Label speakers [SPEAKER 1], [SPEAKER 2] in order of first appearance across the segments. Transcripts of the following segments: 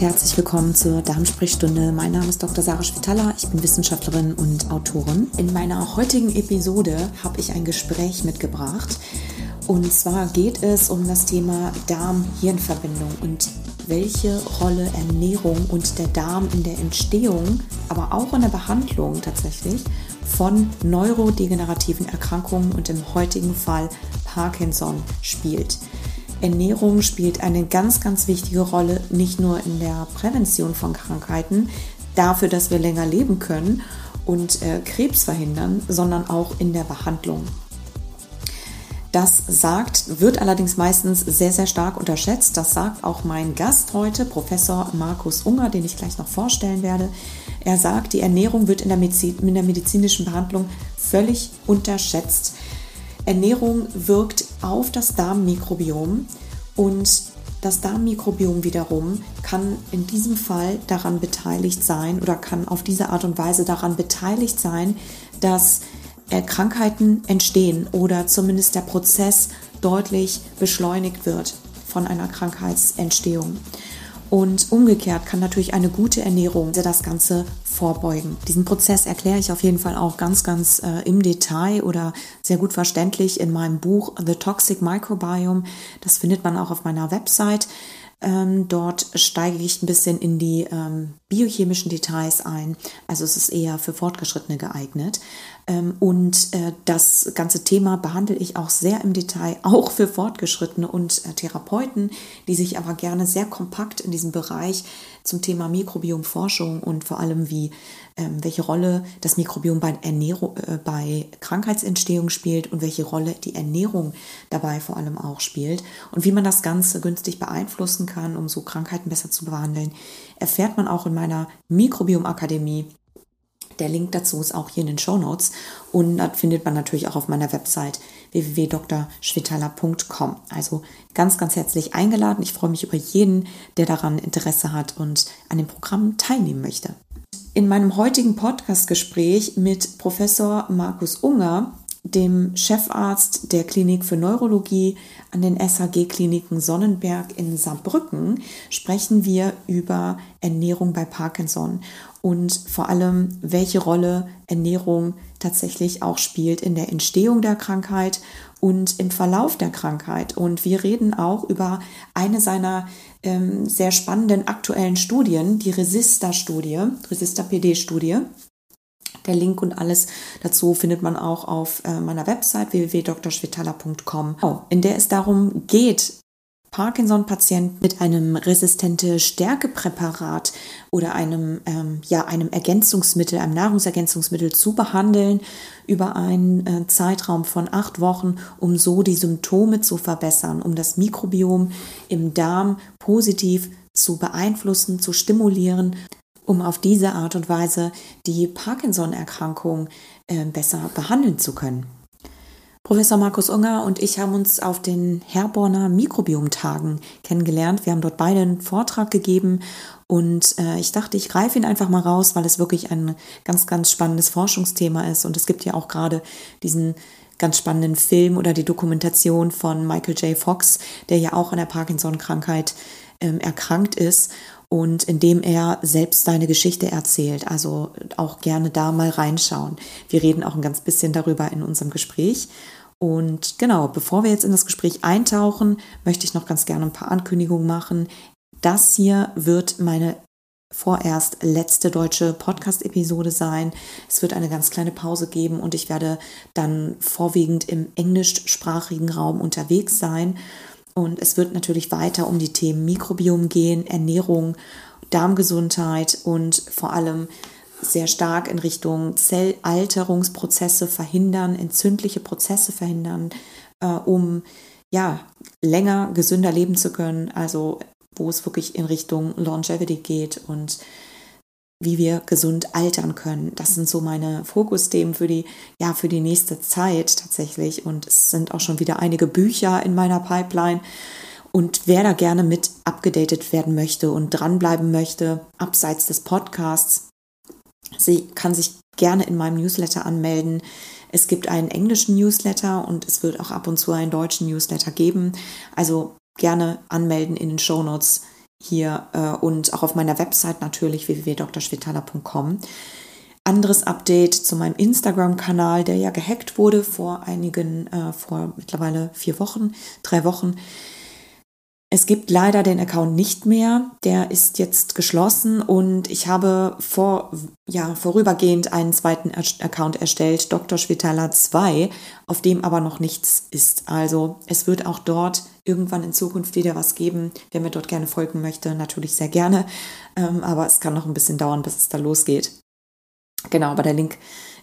[SPEAKER 1] herzlich willkommen zur Darmsprechstunde. Mein Name ist Dr. Sarah Schwitala, ich bin Wissenschaftlerin und Autorin. In meiner heutigen Episode habe ich ein Gespräch mitgebracht. Und zwar geht es um das Thema Darm-Hirn-Verbindung und welche Rolle Ernährung und der Darm in der Entstehung, aber auch in der Behandlung tatsächlich von neurodegenerativen Erkrankungen und im heutigen Fall Parkinson spielt. Ernährung spielt eine ganz, ganz wichtige Rolle, nicht nur in der Prävention von Krankheiten, dafür, dass wir länger leben können und äh, Krebs verhindern, sondern auch in der Behandlung. Das sagt, wird allerdings meistens sehr, sehr stark unterschätzt. Das sagt auch mein Gast heute, Professor Markus Unger, den ich gleich noch vorstellen werde. Er sagt, die Ernährung wird in der, Medizin, in der medizinischen Behandlung völlig unterschätzt. Ernährung wirkt auf das Darmmikrobiom und das Darmmikrobiom wiederum kann in diesem Fall daran beteiligt sein oder kann auf diese Art und Weise daran beteiligt sein, dass Krankheiten entstehen oder zumindest der Prozess deutlich beschleunigt wird von einer Krankheitsentstehung. Und umgekehrt kann natürlich eine gute Ernährung das Ganze vorbeugen. Diesen Prozess erkläre ich auf jeden Fall auch ganz, ganz äh, im Detail oder sehr gut verständlich in meinem Buch The Toxic Microbiome. Das findet man auch auf meiner Website. Ähm, dort steige ich ein bisschen in die ähm, biochemischen Details ein. Also es ist eher für Fortgeschrittene geeignet. Ähm, und äh, das ganze Thema behandle ich auch sehr im Detail, auch für Fortgeschrittene und äh, Therapeuten, die sich aber gerne sehr kompakt in diesem Bereich zum Thema Mikrobiomforschung und vor allem wie ähm, welche Rolle das Mikrobiom bei Ernährung, äh, bei Krankheitsentstehung spielt und welche Rolle die Ernährung dabei vor allem auch spielt und wie man das Ganze günstig beeinflussen kann, um so Krankheiten besser zu behandeln, erfährt man auch in meiner Mikrobiomakademie. Der Link dazu ist auch hier in den Show Notes und das findet man natürlich auch auf meiner Website www.drschwitala.com. Also ganz, ganz herzlich eingeladen. Ich freue mich über jeden, der daran Interesse hat und an dem Programm teilnehmen möchte. In meinem heutigen Podcastgespräch mit Professor Markus Unger, dem Chefarzt der Klinik für Neurologie an den SHG-Kliniken Sonnenberg in Saarbrücken, sprechen wir über Ernährung bei Parkinson und vor allem, welche Rolle Ernährung tatsächlich auch spielt in der Entstehung der Krankheit und im Verlauf der Krankheit. Und wir reden auch über eine seiner ähm, sehr spannenden aktuellen Studien, die Resista-Studie, Resista-PD-Studie. Der Link und alles dazu findet man auch auf äh, meiner Website www.drschwitala.com, in der es darum geht, Parkinson-Patienten mit einem resistente Stärkepräparat oder einem, ähm, ja, einem Ergänzungsmittel, einem Nahrungsergänzungsmittel zu behandeln über einen äh, Zeitraum von acht Wochen, um so die Symptome zu verbessern, um das Mikrobiom im Darm positiv zu beeinflussen, zu stimulieren, um auf diese Art und Weise die Parkinson-Erkrankung äh, besser behandeln zu können. Professor Markus Unger und ich haben uns auf den Herborner Mikrobiomtagen kennengelernt. Wir haben dort beide einen Vortrag gegeben und äh, ich dachte, ich greife ihn einfach mal raus, weil es wirklich ein ganz, ganz spannendes Forschungsthema ist. Und es gibt ja auch gerade diesen ganz spannenden Film oder die Dokumentation von Michael J. Fox, der ja auch an der Parkinson-Krankheit ähm, erkrankt ist und indem er selbst seine Geschichte erzählt. Also auch gerne da mal reinschauen. Wir reden auch ein ganz bisschen darüber in unserem Gespräch. Und genau, bevor wir jetzt in das Gespräch eintauchen, möchte ich noch ganz gerne ein paar Ankündigungen machen. Das hier wird meine vorerst letzte deutsche Podcast-Episode sein. Es wird eine ganz kleine Pause geben und ich werde dann vorwiegend im englischsprachigen Raum unterwegs sein. Und es wird natürlich weiter um die Themen Mikrobiom gehen, Ernährung, Darmgesundheit und vor allem sehr stark in Richtung Zellalterungsprozesse verhindern, entzündliche Prozesse verhindern, äh, um ja länger gesünder leben zu können. Also wo es wirklich in Richtung Longevity geht und wie wir gesund altern können. Das sind so meine Fokusthemen für die, ja, für die nächste Zeit tatsächlich. Und es sind auch schon wieder einige Bücher in meiner Pipeline. Und wer da gerne mit abgedatet werden möchte und dranbleiben möchte, abseits des Podcasts, Sie kann sich gerne in meinem Newsletter anmelden. Es gibt einen englischen Newsletter und es wird auch ab und zu einen deutschen Newsletter geben. Also gerne anmelden in den Show Notes. Hier äh, und auch auf meiner Website natürlich www.drschwetala.com. Anderes Update zu meinem Instagram-Kanal, der ja gehackt wurde vor einigen, äh, vor mittlerweile vier Wochen, drei Wochen. Es gibt leider den Account nicht mehr. Der ist jetzt geschlossen und ich habe vor, ja, vorübergehend einen zweiten Account erstellt, Dr. Schwitala 2, auf dem aber noch nichts ist. Also es wird auch dort irgendwann in Zukunft wieder was geben. Wer mir dort gerne folgen möchte, natürlich sehr gerne. Ähm, aber es kann noch ein bisschen dauern, bis es da losgeht. Genau, aber der Link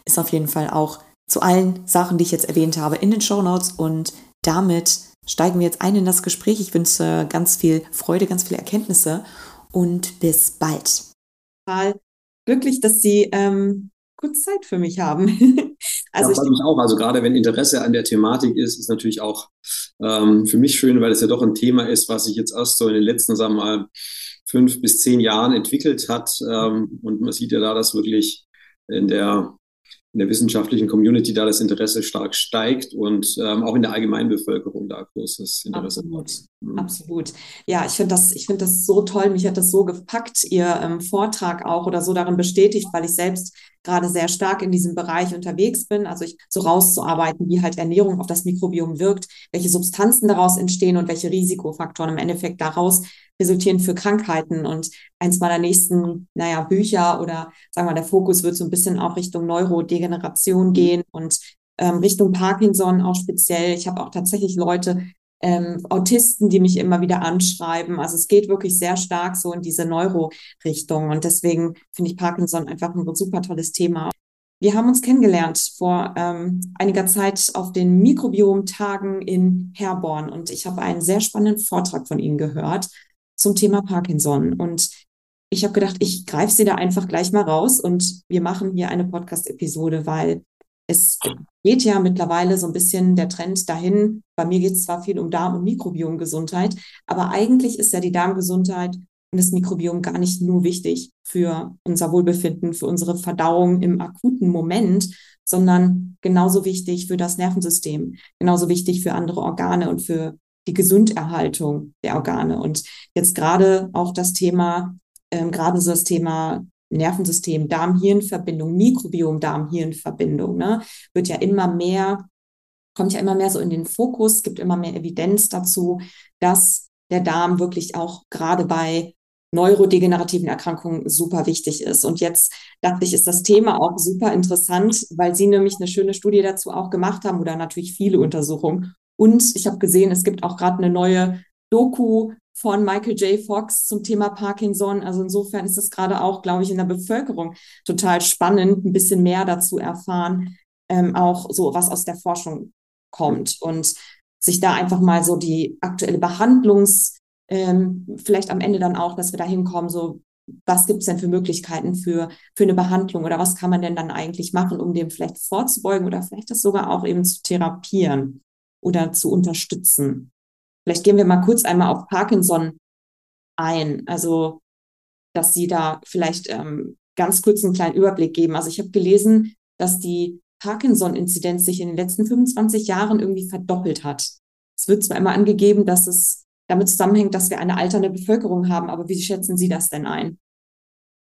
[SPEAKER 1] ist auf jeden Fall auch zu allen Sachen, die ich jetzt erwähnt habe, in den Show Notes und damit steigen wir jetzt ein in das Gespräch. Ich wünsche ganz viel Freude, ganz viele Erkenntnisse und bis bald. Total glücklich, dass Sie ähm, kurz Zeit für mich haben.
[SPEAKER 2] also ja, ich mich auch. Also gerade wenn Interesse an der Thematik ist, ist natürlich auch ähm, für mich schön, weil es ja doch ein Thema ist, was sich jetzt erst so in den letzten, sagen wir mal, fünf bis zehn Jahren entwickelt hat. Ähm, und man sieht ja da, dass wirklich in der in der wissenschaftlichen Community da das Interesse stark steigt und ähm, auch in der Allgemeinbevölkerung da großes Interesse
[SPEAKER 1] Absolut. Mhm. Absolut. Ja, ich finde das, ich finde das so toll. Mich hat das so gepackt, Ihr ähm, Vortrag auch oder so darin bestätigt, weil ich selbst gerade sehr stark in diesem Bereich unterwegs bin, also ich so rauszuarbeiten, wie halt Ernährung auf das Mikrobiom wirkt, welche Substanzen daraus entstehen und welche Risikofaktoren im Endeffekt daraus resultieren für Krankheiten. Und eins meiner nächsten, naja, Bücher oder sagen wir, der Fokus wird so ein bisschen auch Richtung Neurodegeneration gehen und ähm, Richtung Parkinson auch speziell. Ich habe auch tatsächlich Leute, ähm, Autisten, die mich immer wieder anschreiben. Also es geht wirklich sehr stark so in diese Neuro-Richtung. Und deswegen finde ich Parkinson einfach ein super tolles Thema. Wir haben uns kennengelernt vor ähm, einiger Zeit auf den Mikrobiom-Tagen in Herborn und ich habe einen sehr spannenden Vortrag von Ihnen gehört zum Thema Parkinson. Und ich habe gedacht, ich greife sie da einfach gleich mal raus und wir machen hier eine Podcast-Episode, weil es geht ja mittlerweile so ein bisschen der Trend dahin. Bei mir geht es zwar viel um Darm- und Mikrobiomgesundheit, aber eigentlich ist ja die Darmgesundheit und das Mikrobiom gar nicht nur wichtig für unser Wohlbefinden, für unsere Verdauung im akuten Moment, sondern genauso wichtig für das Nervensystem, genauso wichtig für andere Organe und für die Gesunderhaltung der Organe. Und jetzt gerade auch das Thema, ähm, gerade so das Thema Nervensystem, Darm-Hirn-Verbindung, Mikrobiom, Darm-Hirn-Verbindung, ne, wird ja immer mehr, kommt ja immer mehr so in den Fokus, gibt immer mehr Evidenz dazu, dass der Darm wirklich auch gerade bei neurodegenerativen Erkrankungen super wichtig ist. Und jetzt dachte ich, ist das Thema auch super interessant, weil Sie nämlich eine schöne Studie dazu auch gemacht haben oder natürlich viele Untersuchungen und ich habe gesehen, es gibt auch gerade eine neue Doku von Michael J. Fox zum Thema Parkinson. Also insofern ist das gerade auch, glaube ich, in der Bevölkerung total spannend, ein bisschen mehr dazu erfahren, ähm, auch so was aus der Forschung kommt und sich da einfach mal so die aktuelle Behandlungs, ähm, vielleicht am Ende dann auch, dass wir da hinkommen, so was gibt es denn für Möglichkeiten für, für eine Behandlung oder was kann man denn dann eigentlich machen, um dem vielleicht vorzubeugen oder vielleicht das sogar auch eben zu therapieren oder zu unterstützen. Vielleicht gehen wir mal kurz einmal auf Parkinson ein. Also, dass Sie da vielleicht ähm, ganz kurz einen kleinen Überblick geben. Also ich habe gelesen, dass die Parkinson-Inzidenz sich in den letzten 25 Jahren irgendwie verdoppelt hat. Es wird zwar immer angegeben, dass es damit zusammenhängt, dass wir eine alternde Bevölkerung haben, aber wie schätzen Sie das denn ein?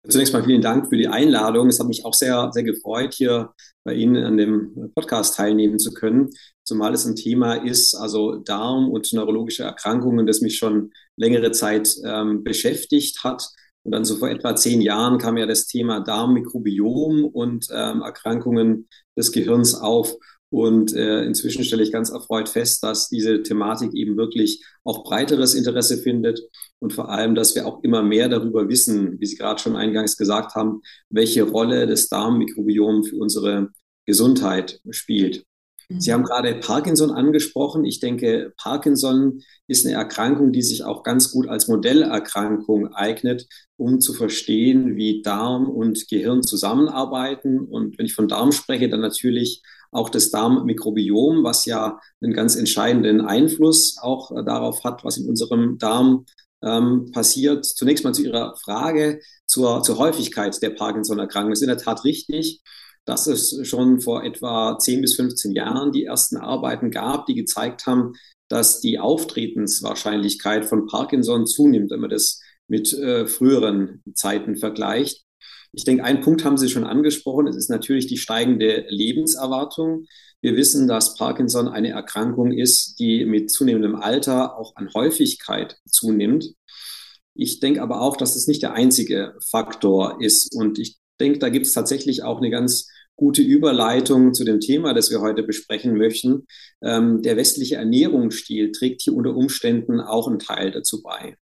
[SPEAKER 2] Zunächst mal vielen Dank für die Einladung. Es hat mich auch sehr, sehr gefreut, hier bei Ihnen an dem Podcast teilnehmen zu können, zumal es ein Thema ist, also Darm und neurologische Erkrankungen, das mich schon längere Zeit ähm, beschäftigt hat. Und dann so vor etwa zehn Jahren kam ja das Thema Darmmikrobiom und ähm, Erkrankungen des Gehirns auf. Und äh, inzwischen stelle ich ganz erfreut fest, dass diese Thematik eben wirklich auch breiteres Interesse findet und vor allem, dass wir auch immer mehr darüber wissen, wie Sie gerade schon eingangs gesagt haben, welche Rolle das Darmmikrobiom für unsere Gesundheit spielt. Sie haben gerade Parkinson angesprochen. Ich denke, Parkinson ist eine Erkrankung, die sich auch ganz gut als Modellerkrankung eignet, um zu verstehen, wie Darm und Gehirn zusammenarbeiten. Und wenn ich von Darm spreche, dann natürlich auch das Darmmikrobiom, was ja einen ganz entscheidenden Einfluss auch äh, darauf hat, was in unserem Darm ähm, passiert. Zunächst mal zu Ihrer Frage zur, zur Häufigkeit der Parkinson-Erkrankung. Es ist in der Tat richtig, dass es schon vor etwa 10 bis 15 Jahren die ersten Arbeiten gab, die gezeigt haben, dass die Auftretenswahrscheinlichkeit von Parkinson zunimmt, wenn man das mit äh, früheren Zeiten vergleicht. Ich denke, einen Punkt haben Sie schon angesprochen. Es ist natürlich die steigende Lebenserwartung. Wir wissen, dass Parkinson eine Erkrankung ist, die mit zunehmendem Alter auch an Häufigkeit zunimmt. Ich denke aber auch, dass es nicht der einzige Faktor ist. Und ich denke, da gibt es tatsächlich auch eine ganz gute Überleitung zu dem Thema, das wir heute besprechen möchten. Ähm, der westliche Ernährungsstil trägt hier unter Umständen auch einen Teil dazu bei.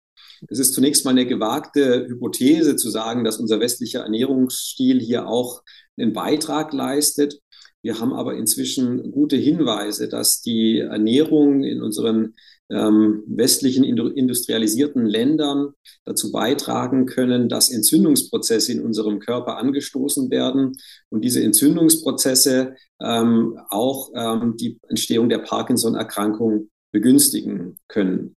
[SPEAKER 2] Es ist zunächst mal eine gewagte Hypothese zu sagen, dass unser westlicher Ernährungsstil hier auch einen Beitrag leistet. Wir haben aber inzwischen gute Hinweise, dass die Ernährung in unseren ähm, westlichen industrialisierten Ländern dazu beitragen können, dass Entzündungsprozesse in unserem Körper angestoßen werden und diese Entzündungsprozesse ähm, auch ähm, die Entstehung der Parkinson-Erkrankung begünstigen können.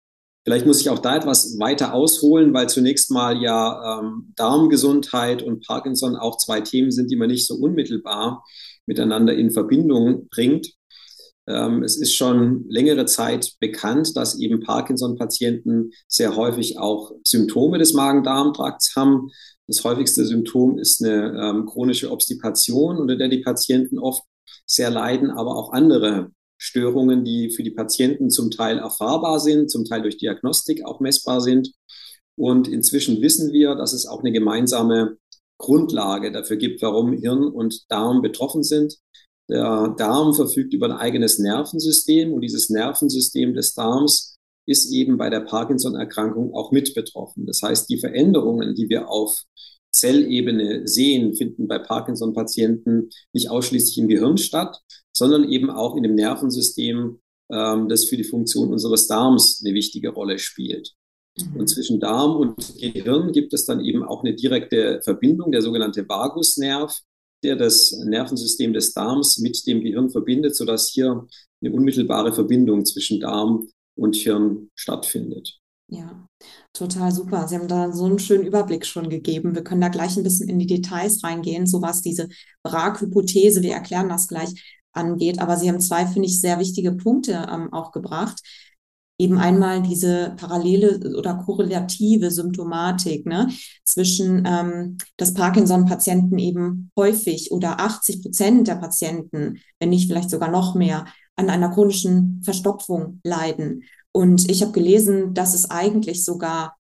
[SPEAKER 2] Vielleicht muss ich auch da etwas weiter ausholen, weil zunächst mal ja ähm, Darmgesundheit und Parkinson auch zwei Themen sind, die man nicht so unmittelbar miteinander in Verbindung bringt. Ähm, es ist schon längere Zeit bekannt, dass eben Parkinson-Patienten sehr häufig auch Symptome des Magen-Darm-Trakts haben. Das häufigste Symptom ist eine ähm, chronische Obstipation, unter der die Patienten oft sehr leiden, aber auch andere Störungen, die für die Patienten zum Teil erfahrbar sind, zum Teil durch Diagnostik auch messbar sind. Und inzwischen wissen wir, dass es auch eine gemeinsame Grundlage dafür gibt, warum Hirn und Darm betroffen sind. Der Darm verfügt über ein eigenes Nervensystem und dieses Nervensystem des Darms ist eben bei der Parkinson-Erkrankung auch mit betroffen. Das heißt, die Veränderungen, die wir auf Zellebene sehen, finden bei Parkinson-Patienten nicht ausschließlich im Gehirn statt, sondern eben auch in dem Nervensystem, ähm, das für die Funktion unseres Darms eine wichtige Rolle spielt. Mhm. Und zwischen Darm und Gehirn gibt es dann eben auch eine direkte Verbindung, der sogenannte Vagusnerv, der das Nervensystem des Darms mit dem Gehirn verbindet, sodass hier eine unmittelbare Verbindung zwischen Darm und Hirn stattfindet.
[SPEAKER 1] Ja, total super. Sie haben da so einen schönen Überblick schon gegeben. Wir können da gleich ein bisschen in die Details reingehen, so was diese Brag-Hypothese, wir erklären das gleich, angeht. Aber Sie haben zwei, finde ich, sehr wichtige Punkte ähm, auch gebracht. Eben einmal diese parallele oder korrelative Symptomatik ne, zwischen, ähm, dass Parkinson-Patienten eben häufig oder 80 Prozent der Patienten, wenn nicht vielleicht sogar noch mehr, an einer chronischen Verstopfung leiden. Und ich habe gelesen, dass es eigentlich sogar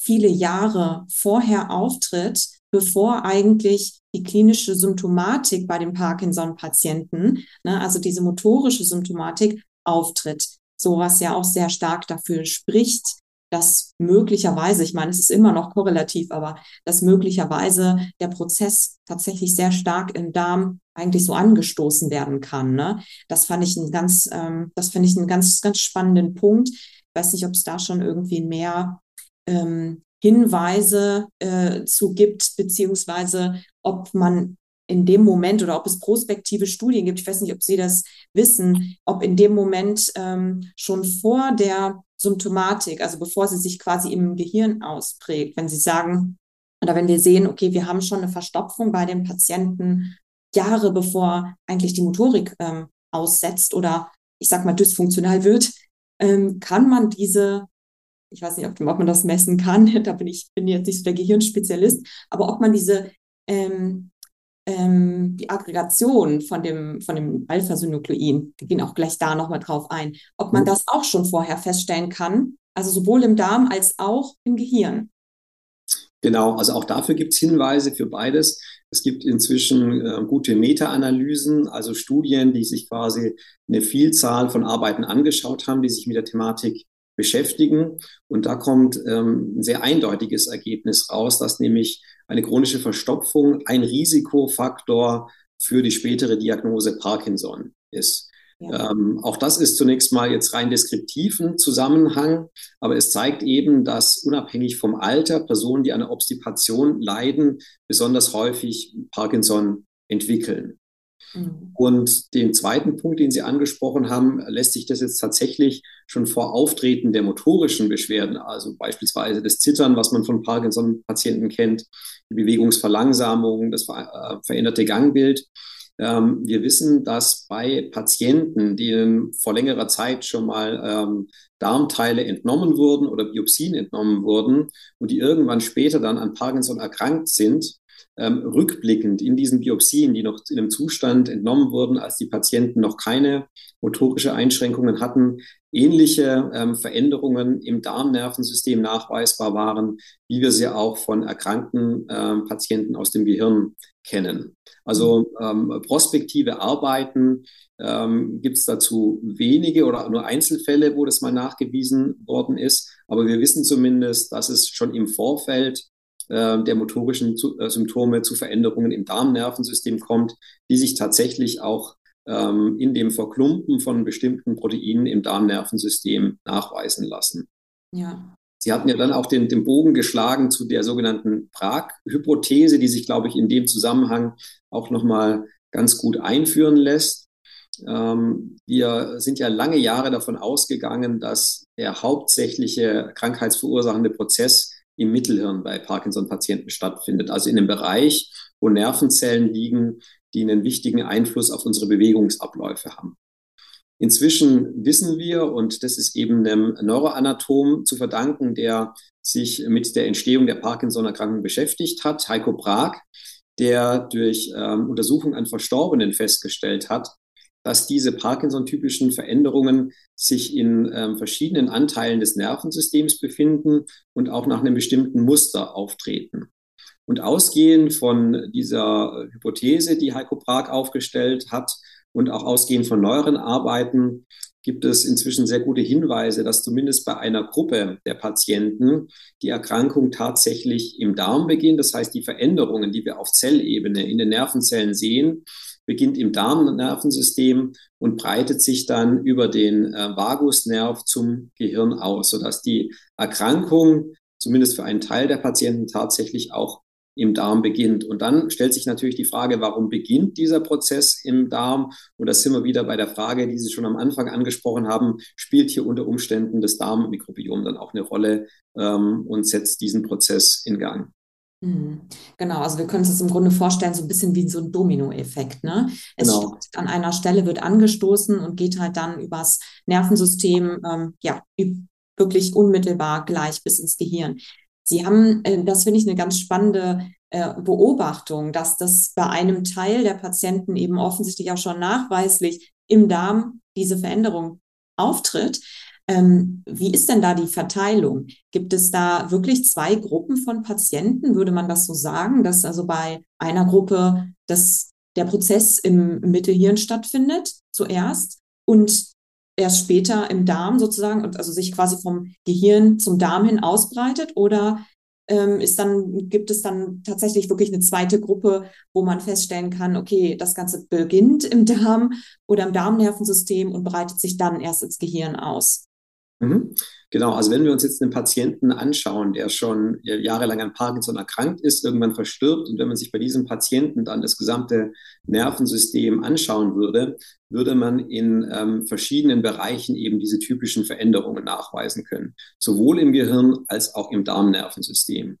[SPEAKER 1] viele Jahre vorher auftritt, bevor eigentlich die klinische Symptomatik bei den Parkinson-Patienten, ne, also diese motorische Symptomatik, auftritt. So was ja auch sehr stark dafür spricht, dass möglicherweise, ich meine, es ist immer noch korrelativ, aber dass möglicherweise der Prozess tatsächlich sehr stark im Darm eigentlich so angestoßen werden kann. Ne? Das fand ich einen ganz, ähm, das finde ich einen ganz, ganz spannenden Punkt. Ich weiß nicht, ob es da schon irgendwie mehr ähm, Hinweise äh, zu gibt, beziehungsweise ob man in dem Moment oder ob es prospektive Studien gibt, ich weiß nicht, ob Sie das wissen, ob in dem Moment ähm, schon vor der Symptomatik, also bevor sie sich quasi im Gehirn ausprägt, wenn Sie sagen, oder wenn wir sehen, okay, wir haben schon eine Verstopfung bei den Patienten Jahre bevor eigentlich die Motorik ähm, aussetzt oder ich sag mal dysfunktional wird, ähm, kann man diese ich weiß nicht, ob, ob, man das messen kann, da bin ich bin jetzt nicht so der Gehirnspezialist, aber ob man diese ähm, ähm, die Aggregation von dem, von dem Alpha-Synuklein, wir gehen auch gleich da nochmal drauf ein, ob man mhm. das auch schon vorher feststellen kann, also sowohl im Darm als auch im Gehirn.
[SPEAKER 2] Genau, also auch dafür gibt es Hinweise für beides. Es gibt inzwischen äh, gute Meta-Analysen, also Studien, die sich quasi eine Vielzahl von Arbeiten angeschaut haben, die sich mit der Thematik beschäftigen. Und da kommt ähm, ein sehr eindeutiges Ergebnis raus, dass nämlich eine chronische Verstopfung ein Risikofaktor für die spätere Diagnose Parkinson ist. Ja. Ähm, auch das ist zunächst mal jetzt rein deskriptiven Zusammenhang, aber es zeigt eben, dass unabhängig vom Alter Personen, die eine Obstipation leiden, besonders häufig Parkinson entwickeln. Mhm. Und den zweiten Punkt, den Sie angesprochen haben, lässt sich das jetzt tatsächlich schon vor Auftreten der motorischen Beschwerden, also beispielsweise das Zittern, was man von Parkinson-Patienten kennt, die Bewegungsverlangsamung, das ver äh, veränderte Gangbild, Ähm, wir wissen, dass bei Patienten, denen vor längerer Zeit schon mal ähm, Darmteile entnommen wurden oder Biopsien entnommen wurden und die irgendwann später dann an Parkinson erkrankt sind, ähm, rückblickend in diesen Biopsien, die noch in einem Zustand entnommen wurden, als die Patienten noch keine motorische Einschränkungen hatten, ähnliche ähm, Veränderungen im Darmnervensystem nachweisbar waren, wie wir sie auch von erkrankten ähm, Patienten aus dem Gehirn kennen. Also ähm, prospektive Arbeiten ähm, gibt es dazu wenige oder nur Einzelfälle, wo das mal nachgewiesen worden ist. Aber wir wissen zumindest, dass es schon im Vorfeld äh, der motorischen zu, äh, Symptome zu Veränderungen im Darmnervensystem kommt, die sich tatsächlich auch ähm, in dem Verklumpen von bestimmten Proteinen im Darmnervensystem nachweisen lassen. Ja. Sie hatten ja dann auch den, den Bogen geschlagen zu der sogenannten Prag-Hypothese, die sich, glaube ich, in dem Zusammenhang auch nochmal ganz gut einführen lässt. Ähm, wir sind ja lange Jahre davon ausgegangen, dass der hauptsächliche krankheitsverursachende Prozess im Mittelhirn bei Parkinson-Patienten stattfindet, also in dem Bereich, wo Nervenzellen liegen, die einen wichtigen Einfluss auf unsere Bewegungsabläufe haben. Inzwischen wissen wir, und das ist eben einem Neuroanatom zu verdanken, der sich mit der Entstehung der Parkinson-Erkrankung beschäftigt hat, Heiko Prag, der durch ähm, Untersuchung an Verstorbenen festgestellt hat, dass diese Parkinson-typischen Veränderungen sich in ähm, verschiedenen Anteilen des Nervensystems befinden und auch nach einem bestimmten Muster auftreten. Und ausgehend von dieser Hypothese, die Heiko Prag aufgestellt hat und auch ausgehend von neueren Arbeiten, gibt es inzwischen sehr gute Hinweise, dass zumindest bei einer Gruppe der Patienten die Erkrankung tatsächlich im Darm beginnt. Das heißt, die Veränderungen, die wir auf Zellebene in den Nervenzellen sehen, beginnt im Darmnervensystem und breitet sich dann über den äh, Vagusnerv zum Gehirn aus, sodass die Erkrankung zumindest für einen Teil der Patienten tatsächlich auch im Darm beginnt. Und dann stellt sich natürlich die Frage, warum beginnt dieser Prozess im Darm? Und da sind wir wieder bei der Frage, die Sie schon am Anfang angesprochen haben, spielt hier unter Umständen das Darmmikrobiom dann auch eine Rolle ähm, und setzt diesen Prozess in Gang.
[SPEAKER 1] Mhm. Genau, also wir können uns das im Grunde vorstellen, so ein bisschen wie so ein Dominoeffekt. Ne? Es genau. an einer Stelle, wird angestoßen und geht halt dann übers Nervensystem, ähm, ja, wirklich unmittelbar gleich bis ins Gehirn. Sie haben, äh, das finde ich eine ganz spannende äh, Beobachtung, dass das bei einem Teil der Patienten eben offensichtlich auch schon nachweislich im Darm diese Veränderung auftritt. Ähm, wie ist denn da die Verteilung? Gibt es da wirklich zwei Gruppen von Patienten? Würde man das so sagen, dass also bei einer Gruppe das, der Prozess im Mittelhirn stattfindet zuerst und erst später im Darm sozusagen und also sich quasi vom Gehirn zum Darm hin ausbreitet oder ähm, ist dann, gibt es dann tatsächlich wirklich eine zweite Gruppe, wo man feststellen kann, okay, das Ganze beginnt im Darm oder im Darmnervensystem und breitet sich dann erst ins Gehirn aus.
[SPEAKER 2] Mhm. Genau, also wenn wir uns jetzt einen Patienten anschauen, der schon jahrelang an Parkinson erkrankt ist, irgendwann verstirbt und wenn man sich bei diesem Patienten dann das gesamte Nervensystem anschauen würde, würde man in ähm, verschiedenen Bereichen eben diese typischen Veränderungen nachweisen können, sowohl im Gehirn als auch im Darmnervensystem.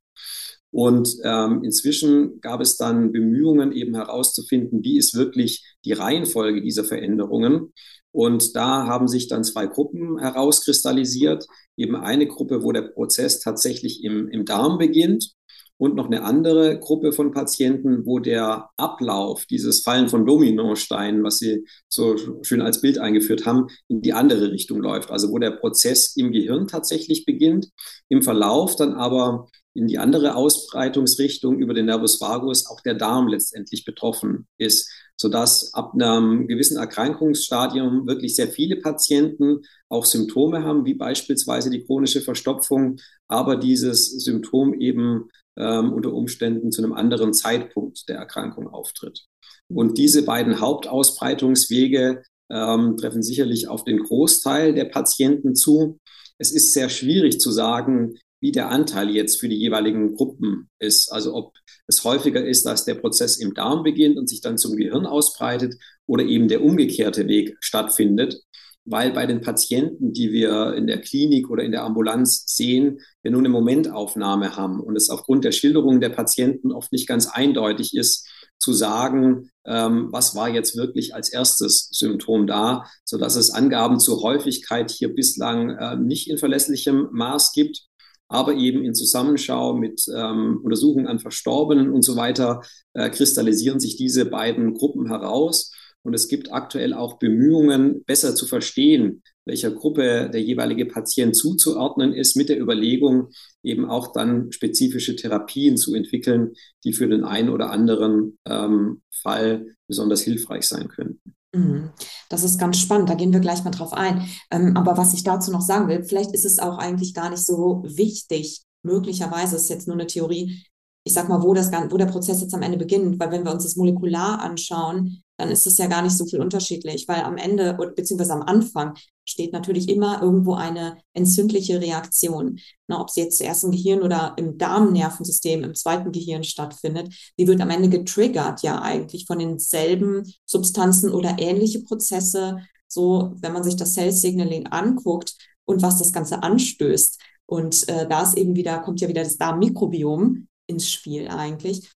[SPEAKER 2] Und ähm, inzwischen gab es dann Bemühungen, eben herauszufinden, wie ist wirklich die Reihenfolge dieser Veränderungen. Und da haben sich dann zwei Gruppen herauskristallisiert. Eben eine Gruppe, wo der Prozess tatsächlich im, im Darm beginnt und noch eine andere Gruppe von Patienten, wo der Ablauf, dieses Fallen von Dominosteinen, was Sie so schön als Bild eingeführt haben, in die andere Richtung läuft. Also wo der Prozess im Gehirn tatsächlich beginnt, im Verlauf dann aber in die andere Ausbreitungsrichtung über den Nervus vagus auch der Darm letztendlich betroffen ist sodass ab einem gewissen Erkrankungsstadium wirklich sehr viele Patienten auch Symptome haben, wie beispielsweise die chronische Verstopfung, aber dieses Symptom eben ähm, unter Umständen zu einem anderen Zeitpunkt der Erkrankung auftritt. Und diese beiden Hauptausbreitungswege ähm, treffen sicherlich auf den Großteil der Patienten zu. Es ist sehr schwierig zu sagen, wie der Anteil jetzt für die jeweiligen Gruppen ist. Also ob es häufiger ist, dass der Prozess im Darm beginnt und sich dann zum Gehirn ausbreitet oder eben der umgekehrte Weg stattfindet. Weil bei den Patienten, die wir in der Klinik oder in der Ambulanz sehen, wir nun eine Momentaufnahme haben und es aufgrund der Schilderungen der Patienten oft nicht ganz eindeutig ist, zu sagen, ähm, was war jetzt wirklich als erstes Symptom da, so dass es Angaben zur Häufigkeit hier bislang äh, nicht in verlässlichem Maß gibt aber eben in Zusammenschau mit ähm, Untersuchungen an Verstorbenen und so weiter äh, kristallisieren sich diese beiden Gruppen heraus. Und es gibt aktuell auch Bemühungen, besser zu verstehen, welcher Gruppe der jeweilige Patient zuzuordnen ist, mit der Überlegung, eben auch dann spezifische Therapien zu entwickeln, die für den einen oder anderen ähm, Fall besonders hilfreich sein könnten.
[SPEAKER 1] Mhm. Das ist ganz spannend, da gehen wir gleich mal drauf ein. Ähm, aber was ich dazu noch sagen will, vielleicht ist es auch eigentlich gar nicht so wichtig, möglicherweise ist jetzt nur eine Theorie, ich sag mal, wo, das, wo der Prozess jetzt am Ende beginnt, weil wenn wir uns das molekular anschauen, dann ist es ja gar nicht so viel unterschiedlich, weil am Ende beziehungsweise am Anfang steht natürlich immer irgendwo eine entzündliche Reaktion. Na, ob sie jetzt zuerst im Gehirn oder im Darmnervensystem, im zweiten Gehirn stattfindet, die wird am Ende getriggert ja eigentlich von denselben Substanzen oder ähnliche Prozesse. So, wenn man sich das Cell Signaling anguckt und was das Ganze anstößt. Und äh, da ist eben wieder, kommt ja wieder das Darmmikrobiom ins Spiel eigentlich.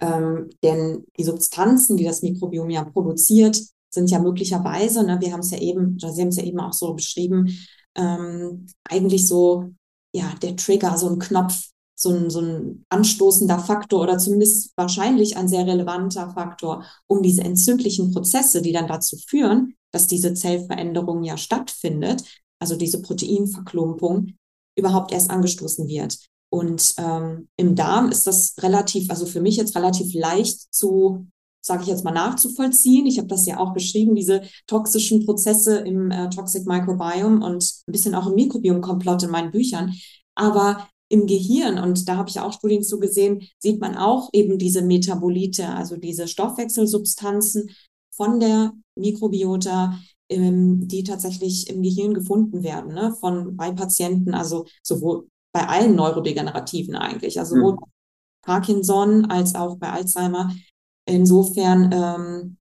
[SPEAKER 1] Ähm, denn die Substanzen, die das Mikrobiom ja produziert, sind ja möglicherweise, ne, wir haben es ja eben, Sie haben es ja eben auch so beschrieben, ähm, eigentlich so, ja, der Trigger, so ein Knopf, so ein, so ein anstoßender Faktor oder zumindest wahrscheinlich ein sehr relevanter Faktor, um diese entzündlichen Prozesse, die dann dazu führen, dass diese Zellveränderung ja stattfindet, also diese Proteinverklumpung, überhaupt erst angestoßen wird. Und ähm, im Darm ist das relativ, also für mich jetzt relativ leicht zu, sage ich jetzt mal, nachzuvollziehen. Ich habe das ja auch beschrieben, diese toxischen Prozesse im äh, Toxic Microbiome und ein bisschen auch im Mikrobiom-Komplott in meinen Büchern. Aber im Gehirn, und da habe ich auch Studien zu gesehen, sieht man auch eben diese Metabolite, also diese Stoffwechselsubstanzen von der Mikrobiota, ähm, die tatsächlich im Gehirn gefunden werden, ne, von bei Patienten, also sowohl bei allen Neurodegenerativen eigentlich, also sowohl mhm. Parkinson als auch bei Alzheimer. Insofern, ähm,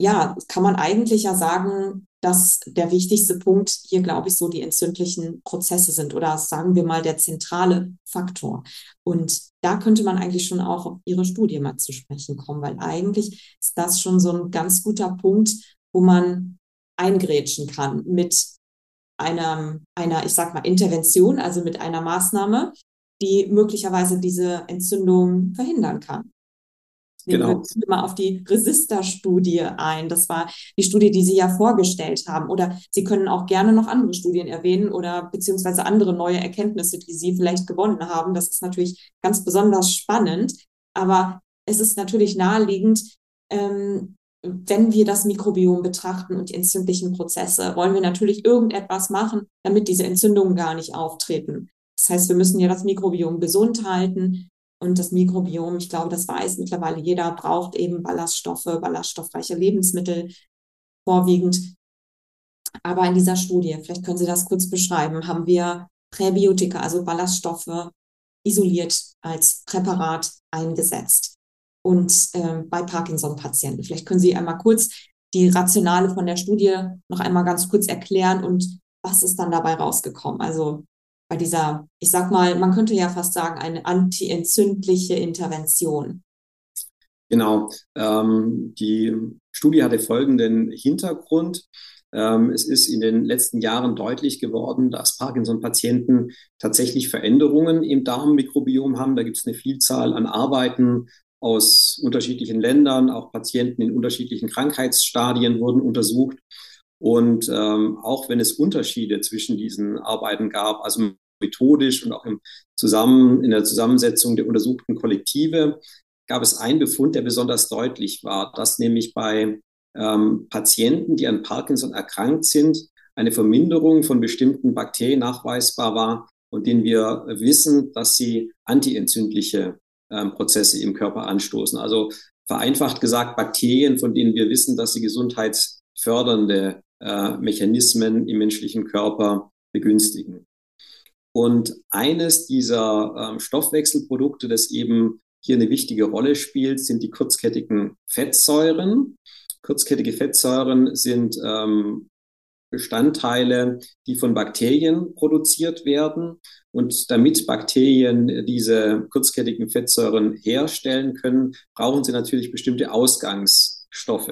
[SPEAKER 1] ja, kann man eigentlich ja sagen, dass der wichtigste Punkt hier, glaube ich, so die entzündlichen Prozesse sind oder sagen wir mal der zentrale Faktor. Und da könnte man eigentlich schon auch auf Ihre Studie mal zu sprechen kommen, weil eigentlich ist das schon so ein ganz guter Punkt, wo man eingrätschen kann mit einer, einer, ich sag mal, Intervention, also mit einer Maßnahme, die möglicherweise diese Entzündung verhindern kann. Genau. wir mal auf die Resistor-Studie ein. Das war die Studie, die Sie ja vorgestellt haben. Oder Sie können auch gerne noch andere Studien erwähnen oder beziehungsweise andere neue Erkenntnisse, die Sie vielleicht gewonnen haben. Das ist natürlich ganz besonders spannend. Aber es ist natürlich naheliegend, ähm, wenn wir das Mikrobiom betrachten und die entzündlichen Prozesse, wollen wir natürlich irgendetwas machen, damit diese Entzündungen gar nicht auftreten. Das heißt, wir müssen ja das Mikrobiom gesund halten. Und das Mikrobiom, ich glaube, das weiß mittlerweile jeder, braucht eben Ballaststoffe, ballaststoffreiche Lebensmittel vorwiegend. Aber in dieser Studie, vielleicht können Sie das kurz beschreiben, haben wir Präbiotika, also Ballaststoffe, isoliert als Präparat eingesetzt und äh, bei Parkinson-Patienten. Vielleicht können Sie einmal kurz die Rationale von der Studie noch einmal ganz kurz erklären und was ist dann dabei rausgekommen? Also bei dieser, ich sag mal, man könnte ja fast sagen, eine antientzündliche Intervention.
[SPEAKER 2] Genau. Ähm, die Studie hatte folgenden Hintergrund. Ähm, es ist in den letzten Jahren deutlich geworden, dass Parkinson-Patienten tatsächlich Veränderungen im Darmmikrobiom haben. Da gibt es eine Vielzahl an Arbeiten aus unterschiedlichen Ländern, auch Patienten in unterschiedlichen Krankheitsstadien wurden untersucht. Und ähm, auch wenn es Unterschiede zwischen diesen Arbeiten gab, also methodisch und auch im Zusammen, in der Zusammensetzung der untersuchten Kollektive, gab es einen Befund, der besonders deutlich war, dass nämlich bei ähm, Patienten, die an Parkinson erkrankt sind, eine Verminderung von bestimmten Bakterien nachweisbar war, und denen wir wissen, dass sie antientzündliche Prozesse im Körper anstoßen. Also vereinfacht gesagt Bakterien, von denen wir wissen, dass sie gesundheitsfördernde äh, Mechanismen im menschlichen Körper begünstigen. Und eines dieser ähm, Stoffwechselprodukte, das eben hier eine wichtige Rolle spielt, sind die kurzkettigen Fettsäuren. Kurzkettige Fettsäuren sind ähm, Bestandteile, die von Bakterien produziert werden. Und damit Bakterien diese kurzkettigen Fettsäuren herstellen können, brauchen sie natürlich bestimmte Ausgangsstoffe.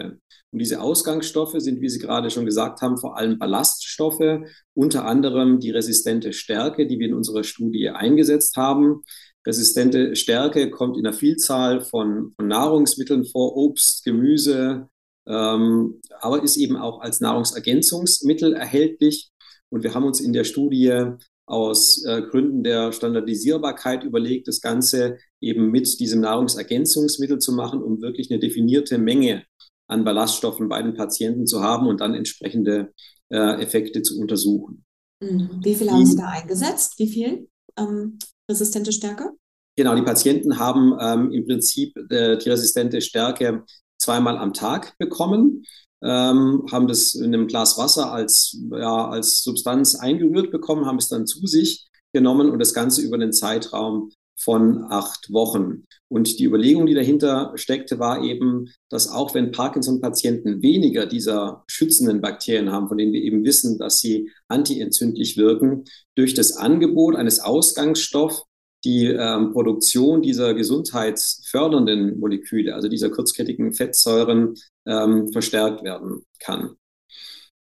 [SPEAKER 2] Und diese Ausgangsstoffe sind, wie Sie gerade schon gesagt haben, vor allem Ballaststoffe, unter anderem die resistente Stärke, die wir in unserer Studie eingesetzt haben. Resistente Stärke kommt in einer Vielzahl von, von Nahrungsmitteln vor, Obst, Gemüse, aber ist eben auch als Nahrungsergänzungsmittel erhältlich. Und wir haben uns in der Studie aus äh, Gründen der Standardisierbarkeit überlegt, das Ganze eben mit diesem Nahrungsergänzungsmittel zu machen, um wirklich eine definierte Menge an Ballaststoffen bei den Patienten zu haben und dann entsprechende äh, Effekte zu untersuchen.
[SPEAKER 1] Mhm. Wie viel haben Sie da eingesetzt? Wie viel ähm, resistente Stärke?
[SPEAKER 2] Genau, die Patienten haben ähm, im Prinzip äh, die resistente Stärke zweimal am Tag bekommen, ähm, haben das in einem Glas Wasser als, ja, als Substanz eingerührt bekommen, haben es dann zu sich genommen und das Ganze über den Zeitraum von acht Wochen. Und die Überlegung, die dahinter steckte, war eben, dass auch wenn Parkinson-Patienten weniger dieser schützenden Bakterien haben, von denen wir eben wissen, dass sie antientzündlich wirken, durch das Angebot eines Ausgangsstoffs die ähm, Produktion dieser gesundheitsfördernden Moleküle, also dieser kurzkettigen Fettsäuren, ähm, verstärkt werden kann.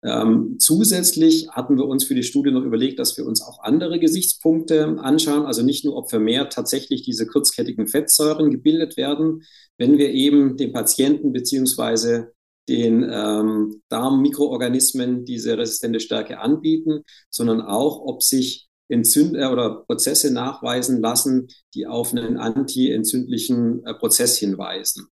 [SPEAKER 2] Ähm, zusätzlich hatten wir uns für die Studie noch überlegt, dass wir uns auch andere Gesichtspunkte anschauen, also nicht nur, ob vermehrt tatsächlich diese kurzkettigen Fettsäuren gebildet werden, wenn wir eben den Patienten beziehungsweise den ähm, Darmmikroorganismen diese resistente Stärke anbieten, sondern auch, ob sich Entzünder oder Prozesse nachweisen lassen, die auf einen antientzündlichen äh, Prozess hinweisen.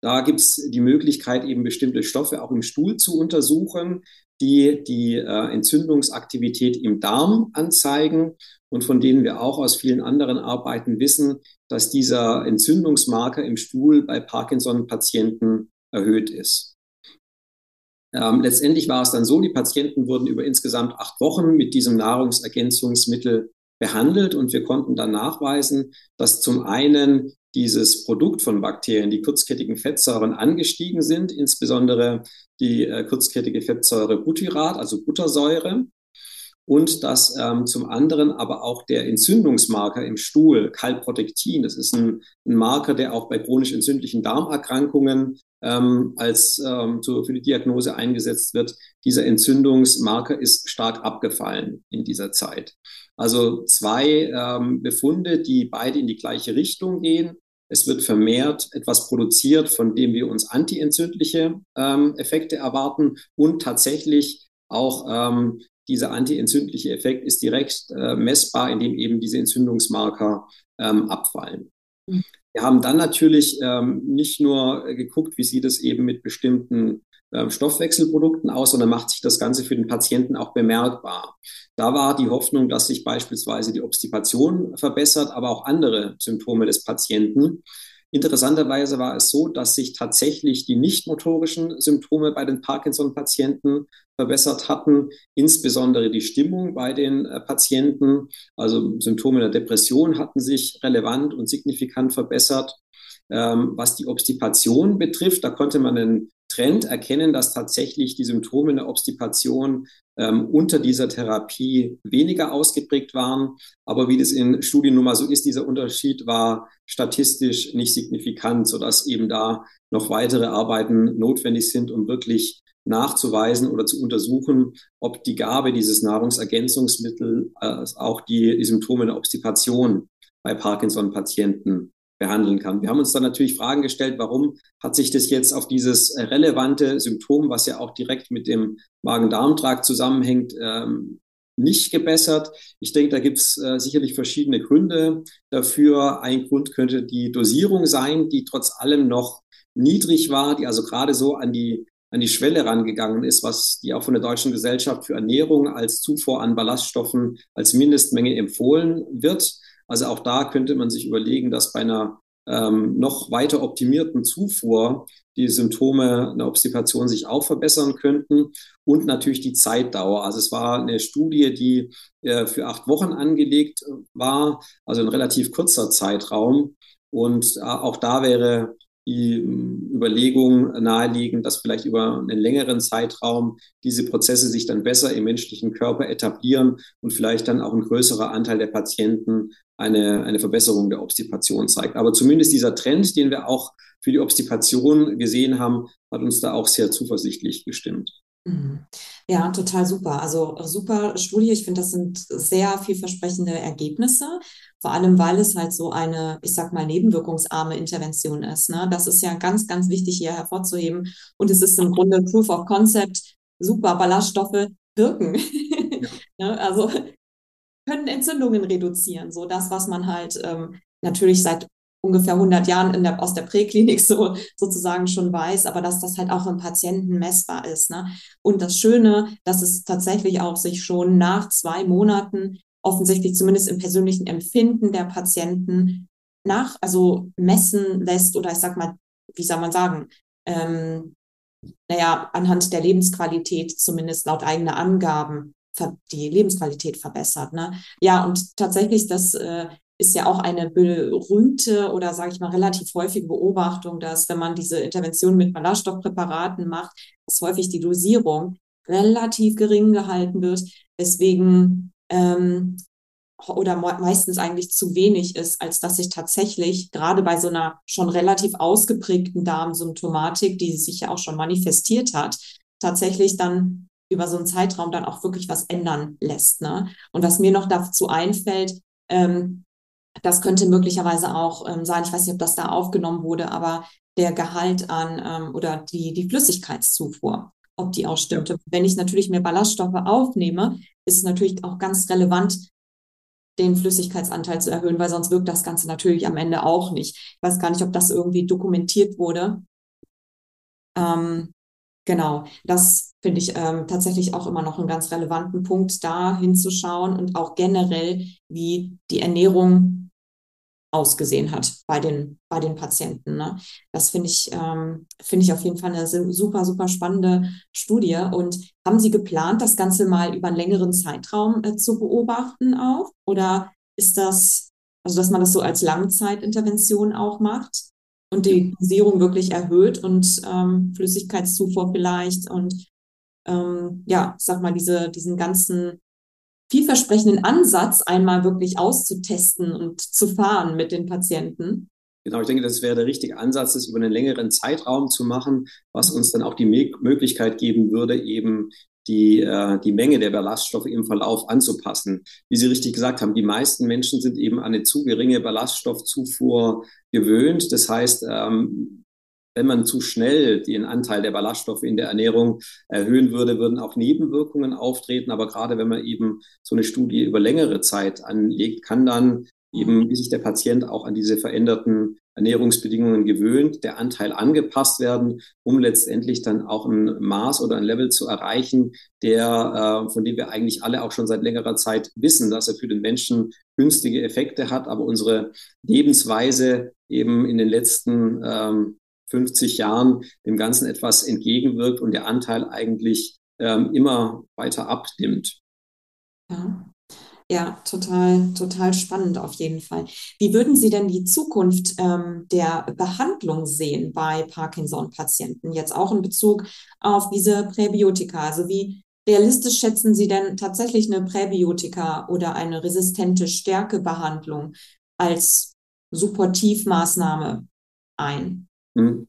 [SPEAKER 2] Da gibt es die Möglichkeit, eben bestimmte Stoffe auch im Stuhl zu untersuchen, die die äh, Entzündungsaktivität im Darm anzeigen und von denen wir auch aus vielen anderen Arbeiten wissen, dass dieser Entzündungsmarker im Stuhl bei Parkinson-Patienten erhöht ist. Ähm, letztendlich war es dann so, die Patienten wurden über insgesamt acht Wochen mit diesem Nahrungsergänzungsmittel behandelt und wir konnten dann nachweisen, dass zum einen dieses Produkt von Bakterien, die kurzkettigen Fettsäuren, angestiegen sind, insbesondere die äh, kurzkettige Fettsäure Butyrat, also Buttersäure. Und dass ähm, zum anderen aber auch der Entzündungsmarker im Stuhl, Calprotectin, das ist ein, ein Marker, der auch bei chronisch entzündlichen Darmerkrankungen ähm, als ähm, zu, für die Diagnose eingesetzt wird. Dieser Entzündungsmarker ist stark abgefallen in dieser Zeit. Also zwei ähm, Befunde, die beide in die gleiche Richtung gehen. Es wird vermehrt etwas produziert, von dem wir uns antientzündliche ähm, Effekte erwarten und tatsächlich auch ähm, dieser antientzündliche Effekt ist direkt äh, messbar, indem eben diese Entzündungsmarker ähm, abfallen. Mhm. Wir haben dann natürlich ähm, nicht nur geguckt, wie sieht es eben mit bestimmten ähm, Stoffwechselprodukten aus, sondern macht sich das Ganze für den Patienten auch bemerkbar. Da war die Hoffnung, dass sich beispielsweise die Obstipation verbessert, aber auch andere Symptome des Patienten. Interessanterweise war es so, dass sich tatsächlich die nichtmotorischen Symptome bei den Parkinson-Patienten verbessert hatten, insbesondere die Stimmung bei den äh, Patienten. Also Symptome der Depression hatten sich relevant und signifikant verbessert. Ähm, was die Obstipation betrifft, da konnte man einen Trend erkennen, dass tatsächlich die Symptome der Obstipation ähm, unter dieser Therapie weniger ausgeprägt waren. Aber wie das in Studien nun mal so ist, dieser Unterschied war statistisch nicht signifikant, sodass eben da noch weitere Arbeiten notwendig sind, um wirklich nachzuweisen oder zu untersuchen, ob die Gabe dieses Nahrungsergänzungsmittels äh, auch die, die Symptome der Obstipation bei Parkinson-Patienten behandeln kann. Wir haben uns dann natürlich Fragen gestellt, warum hat sich das jetzt auf dieses relevante Symptom, was ja auch direkt mit dem Magen-Darm-Trakt zusammenhängt, ähm, nicht gebessert. Ich denke, da gibt es äh, sicherlich verschiedene Gründe dafür. Ein Grund könnte die Dosierung sein, die trotz allem noch niedrig war, die also gerade so an die an die Schwelle rangegangen ist, was die auch von der Deutschen Gesellschaft für Ernährung als Zufuhr an Ballaststoffen als Mindestmenge empfohlen wird. Also auch da könnte man sich überlegen, dass bei einer ähm, noch weiter optimierten Zufuhr die Symptome einer Obstipation sich auch verbessern könnten und natürlich die Zeitdauer. Also es war eine Studie, die äh, für acht Wochen angelegt war, also ein relativ kurzer Zeitraum. Und äh, auch da wäre die ähm, Überlegung naheliegen, dass vielleicht über einen längeren Zeitraum diese Prozesse sich dann besser im menschlichen Körper etablieren und vielleicht dann auch ein größerer Anteil der Patienten eine, eine Verbesserung der Obstipation zeigt. Aber zumindest dieser Trend, den wir auch für die Obstipation gesehen haben, hat uns da auch sehr zuversichtlich gestimmt.
[SPEAKER 1] Mhm. Ja, total super. Also super Studie. Ich finde, das sind sehr vielversprechende Ergebnisse. Vor allem, weil es halt so eine, ich sag mal, nebenwirkungsarme Intervention ist. Ne? Das ist ja ganz, ganz wichtig hier hervorzuheben. Und es ist im Grunde Proof of Concept. Super, Ballaststoffe wirken. Ne? Also können Entzündungen reduzieren. So das, was man halt ähm, natürlich seit ungefähr 100 Jahren in der, aus der Präklinik so sozusagen schon weiß, aber dass das halt auch im Patienten messbar ist. Ne? Und das Schöne, dass es tatsächlich auch sich schon nach zwei Monaten offensichtlich zumindest im persönlichen Empfinden der Patienten nach, also messen lässt oder ich sag mal, wie soll man sagen, ähm, naja, anhand der Lebensqualität zumindest laut eigener Angaben die Lebensqualität verbessert. Ne? Ja, und tatsächlich, das äh, ist ja auch eine berühmte oder sage ich mal relativ häufige Beobachtung, dass wenn man diese Intervention mit Ballaststoffpräparaten macht, dass häufig die Dosierung relativ gering gehalten wird, weswegen ähm, oder meistens eigentlich zu wenig ist, als dass sich tatsächlich gerade bei so einer schon relativ ausgeprägten Darmsymptomatik, die sich ja auch schon manifestiert hat, tatsächlich dann über so einen Zeitraum dann auch wirklich was ändern lässt. Ne? Und was mir noch dazu einfällt, ähm, das könnte möglicherweise auch ähm, sein, ich weiß nicht, ob das da aufgenommen wurde, aber der Gehalt an ähm, oder die, die Flüssigkeitszufuhr, ob die auch stimmte. Wenn ich natürlich mehr Ballaststoffe aufnehme, ist es natürlich auch ganz relevant, den Flüssigkeitsanteil zu erhöhen, weil sonst wirkt das Ganze natürlich am Ende auch nicht. Ich weiß gar nicht, ob das irgendwie dokumentiert wurde. Ähm, genau, das finde ich ähm, tatsächlich auch immer noch einen ganz relevanten Punkt, da hinzuschauen und auch generell, wie die Ernährung ausgesehen hat bei den, bei den Patienten. Ne? Das finde ich, ähm, finde ich auf jeden Fall eine super, super spannende Studie. Und haben Sie geplant, das Ganze mal über einen längeren Zeitraum äh, zu beobachten auch? Oder ist das, also dass man das so als Langzeitintervention auch macht und die Dosierung wirklich erhöht und ähm, Flüssigkeitszufuhr vielleicht und ähm, ja, sag mal, diese, diesen ganzen vielversprechenden Ansatz einmal wirklich auszutesten und zu fahren mit den Patienten.
[SPEAKER 2] Genau, ich denke, das wäre der richtige Ansatz, das über einen längeren Zeitraum zu machen, was uns dann auch die Möglichkeit geben würde, eben die, äh, die Menge der Ballaststoffe im Verlauf anzupassen. Wie Sie richtig gesagt haben, die meisten Menschen sind eben an eine zu geringe Ballaststoffzufuhr gewöhnt. Das heißt, ähm, wenn man zu schnell den Anteil der Ballaststoffe in der Ernährung erhöhen würde, würden auch Nebenwirkungen auftreten. Aber gerade wenn man eben so eine Studie über längere Zeit anlegt, kann dann eben, wie sich der Patient auch an diese veränderten Ernährungsbedingungen gewöhnt, der Anteil angepasst werden, um letztendlich dann auch ein Maß oder ein Level zu erreichen, der, äh, von dem wir eigentlich alle auch schon seit längerer Zeit wissen, dass er für den Menschen günstige Effekte hat, aber unsere Lebensweise eben in den letzten ähm, 50 Jahren dem Ganzen etwas entgegenwirkt und der Anteil eigentlich ähm, immer weiter abnimmt.
[SPEAKER 1] Ja. Ja, total, total spannend auf jeden Fall. Wie würden Sie denn die Zukunft ähm, der Behandlung sehen bei Parkinson-Patienten? Jetzt auch in Bezug auf diese Präbiotika. Also wie realistisch schätzen Sie denn tatsächlich eine Präbiotika oder eine resistente Stärkebehandlung als Supportivmaßnahme ein?
[SPEAKER 2] Mhm.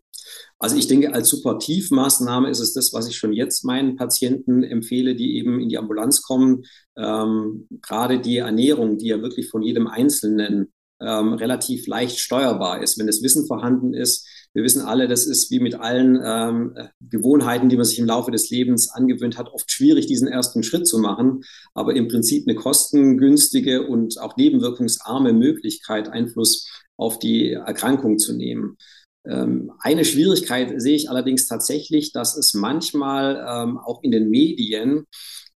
[SPEAKER 2] Also ich denke, als Supportivmaßnahme ist es das, was ich schon jetzt meinen Patienten empfehle, die eben in die Ambulanz kommen. Ähm, gerade die Ernährung, die ja wirklich von jedem Einzelnen ähm, relativ leicht steuerbar ist, wenn das Wissen vorhanden ist. Wir wissen alle, das ist wie mit allen ähm, Gewohnheiten, die man sich im Laufe des Lebens angewöhnt hat, oft schwierig, diesen ersten Schritt zu machen. Aber im Prinzip eine kostengünstige und auch nebenwirkungsarme Möglichkeit, Einfluss auf die Erkrankung zu nehmen. Ähm, eine Schwierigkeit sehe ich allerdings tatsächlich, dass es manchmal ähm, auch in den Medien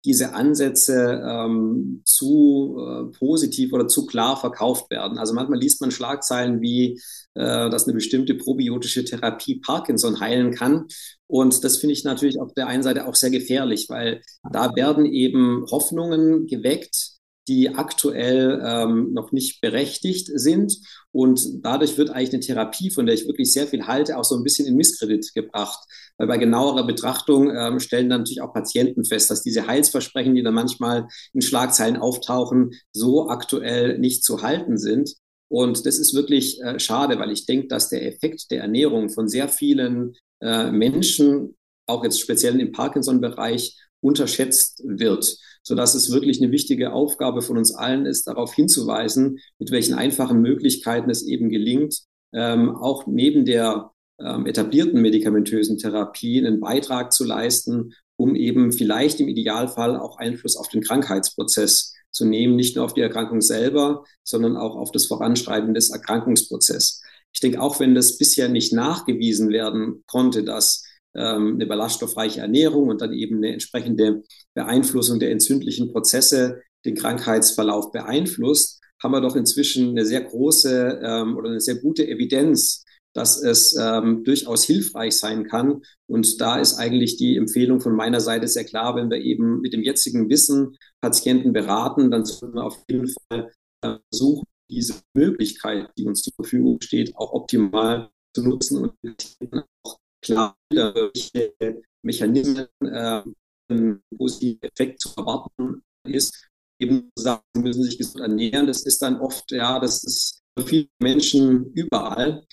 [SPEAKER 2] diese Ansätze ähm, zu äh, positiv oder zu klar verkauft werden. Also manchmal liest man Schlagzeilen wie, äh, dass eine bestimmte probiotische Therapie Parkinson heilen kann. Und das finde ich natürlich auf der einen Seite auch sehr gefährlich, weil da werden eben Hoffnungen geweckt, die aktuell ähm, noch nicht berechtigt sind. Und dadurch wird eigentlich eine Therapie, von der ich wirklich sehr viel halte, auch so ein bisschen in Misskredit gebracht. Weil bei genauerer Betrachtung ähm, stellen dann natürlich auch Patienten fest, dass diese Heilsversprechen, die dann manchmal in Schlagzeilen auftauchen, so aktuell nicht zu halten sind. Und das ist wirklich äh, schade, weil ich denke, dass der Effekt der Ernährung von sehr vielen äh, Menschen, auch jetzt speziell im Parkinson-Bereich, unterschätzt wird, sodass es wirklich eine wichtige Aufgabe von uns allen ist, darauf hinzuweisen, mit welchen einfachen Möglichkeiten es eben gelingt, ähm, auch neben der ähm, etablierten medikamentösen Therapie einen Beitrag zu leisten, um eben vielleicht im Idealfall auch Einfluss auf den Krankheitsprozess zu nehmen, nicht nur auf die Erkrankung selber, sondern auch auf das Voranschreiten des Erkrankungsprozesses. Ich denke, auch wenn das bisher nicht nachgewiesen werden konnte, dass ähm, eine ballaststoffreiche Ernährung und dann eben eine entsprechende Beeinflussung der entzündlichen Prozesse den Krankheitsverlauf beeinflusst, haben wir doch inzwischen eine sehr große ähm, oder eine sehr gute Evidenz, dass es ähm, durchaus hilfreich sein kann. Und da ist eigentlich die Empfehlung von meiner Seite sehr klar, wenn wir eben mit dem jetzigen Wissen Patienten beraten, dann sollten wir auf jeden Fall äh, versuchen, diese Möglichkeit, die uns zur Verfügung steht, auch optimal zu nutzen und auch klar, welche Mechanismen äh, einen positiven Effekt zu erwarten ist. Eben sagen, sie müssen sich gesund ernähren. Das ist dann oft, ja, das ist für viele Menschen überall